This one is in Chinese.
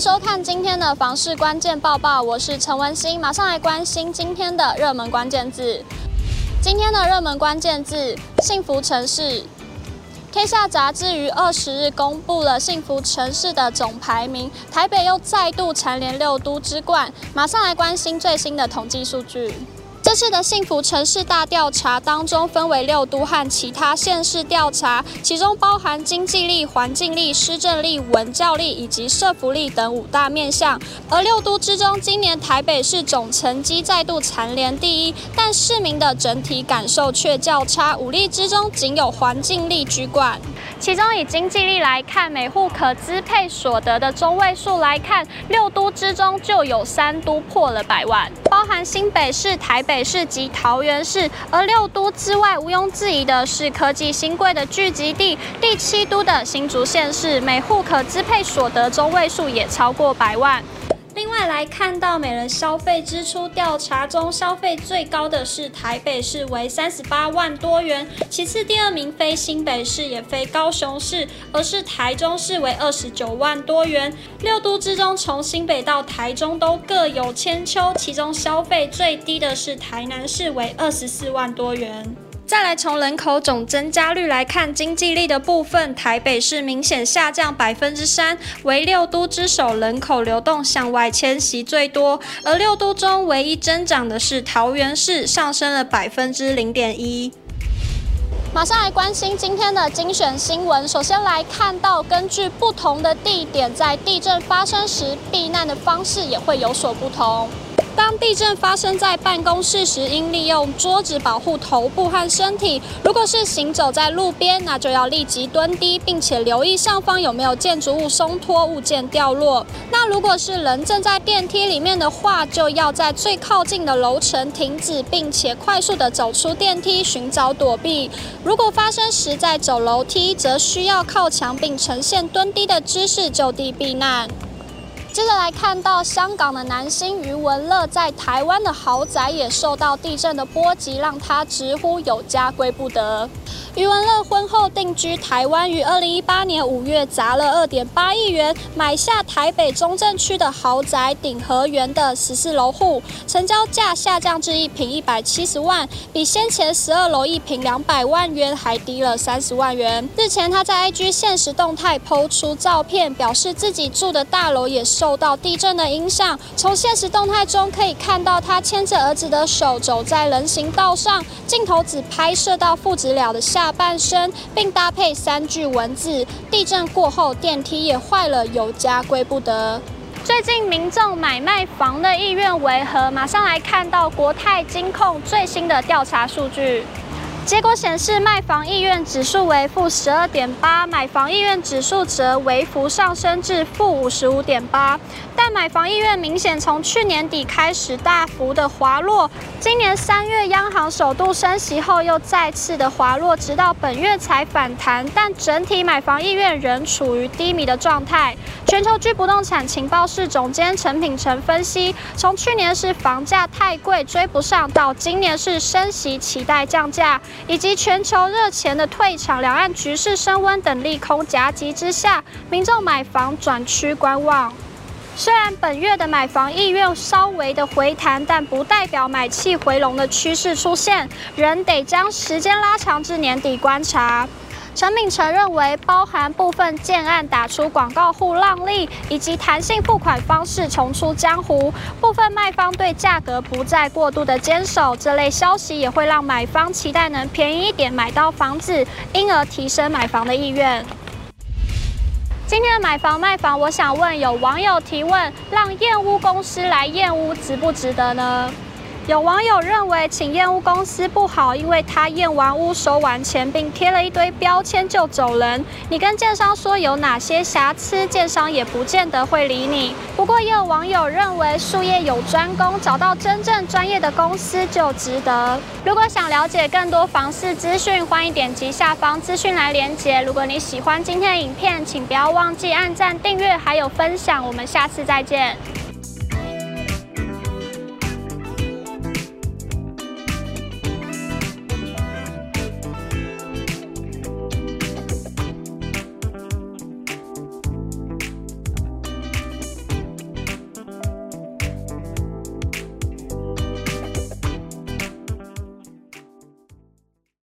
收看今天的房市关键报报，我是陈文心，马上来关心今天的热门关键字。今天的热门关键字：幸福城市。天下杂志于二十日公布了幸福城市的总排名，台北又再度蝉联六都之冠。马上来关心最新的统计数据。这次的幸福城市大调查当中，分为六都和其他县市调查，其中包含经济力、环境力、施政力、文教力以及社福力等五大面向。而六都之中，今年台北市总成绩再度蝉联第一，但市民的整体感受却较差。五力之中，仅有环境力居冠。其中以经济力来看，每户可支配所得的中位数来看，六都之中就有三都破了百万，包含新北市、台北市及桃园市，而六都之外，毋庸置疑的是科技新贵的聚集地，第七都的新竹县市，每户可支配所得中位数也超过百万。再来看到每人消费支出调查中，消费最高的是台北市，为三十八万多元。其次，第二名非新北市也非高雄市，而是台中市，为二十九万多元。六都之中，从新北到台中都各有千秋，其中消费最低的是台南市，为二十四万多元。再来从人口总增加率来看，经济力的部分，台北市明显下降百分之三，为六都之首，人口流动向外迁徙最多。而六都中唯一增长的是桃园市，上升了百分之零点一。马上来关心今天的精选新闻。首先来看到，根据不同的地点，在地震发生时避难的方式也会有所不同。当地震发生在办公室时，应利用桌子保护头部和身体；如果是行走在路边，那就要立即蹲低，并且留意上方有没有建筑物松脱、物件掉落。那如果是人正在电梯里面的话，就要在最靠近的楼层停止，并且快速地走出电梯，寻找躲避。如果发生时在走楼梯，则需要靠墙并呈现蹲低的姿势就地避难。接着来看到香港的男星余文乐在台湾的豪宅也受到地震的波及，让他直呼有家归不得。余文乐婚后定居台湾，于二零一八年五月砸了二点八亿元买下台北中正区的豪宅鼎和园的十四楼户，成交价下降至一平一百七十万，比先前十二楼一平两百万元还低了三十万元。日前他在 IG 限时动态抛出照片，表示自己住的大楼也受受到地震的影响。从现实动态中可以看到他牵着儿子的手走在人行道上，镜头只拍摄到父子俩的。下半身，并搭配三句文字：地震过后电梯也坏了，有家归不得。最近民众买卖房的意愿为何？马上来看到国泰金控最新的调查数据。结果显示，卖房意愿指数为负十二点八，买房意愿指数则微幅上升至负五十五点八。但买房意愿明显从去年底开始大幅的滑落，今年三月央行首度升息后又再次的滑落，直到本月才反弹。但整体买房意愿仍处于低迷的状态。全球居不动产情报室总监陈品成分析，从去年是房价太贵追不上，到今年是升息期待降价。以及全球热钱的退场、两岸局势升温等利空夹击之下，民众买房转趋观望。虽然本月的买房意愿稍微的回弹，但不代表买气回笼的趋势出现，仍得将时间拉长至年底观察。陈敏成认为，包含部分建案打出广告户让利，以及弹性付款方式重出江湖，部分卖方对价格不再过度的坚守，这类消息也会让买方期待能便宜一点买到房子，因而提升买房的意愿。今天的买房卖房，我想问有网友提问：让验屋公司来验屋值不值得呢？有网友认为，请验屋公司不好，因为他验完屋收完钱，并贴了一堆标签就走人。你跟建商说有哪些瑕疵，建商也不见得会理你。不过也有网友认为，术业有专攻，找到真正专业的公司就值得。如果想了解更多房市资讯，欢迎点击下方资讯来连结。如果你喜欢今天的影片，请不要忘记按赞、订阅还有分享。我们下次再见。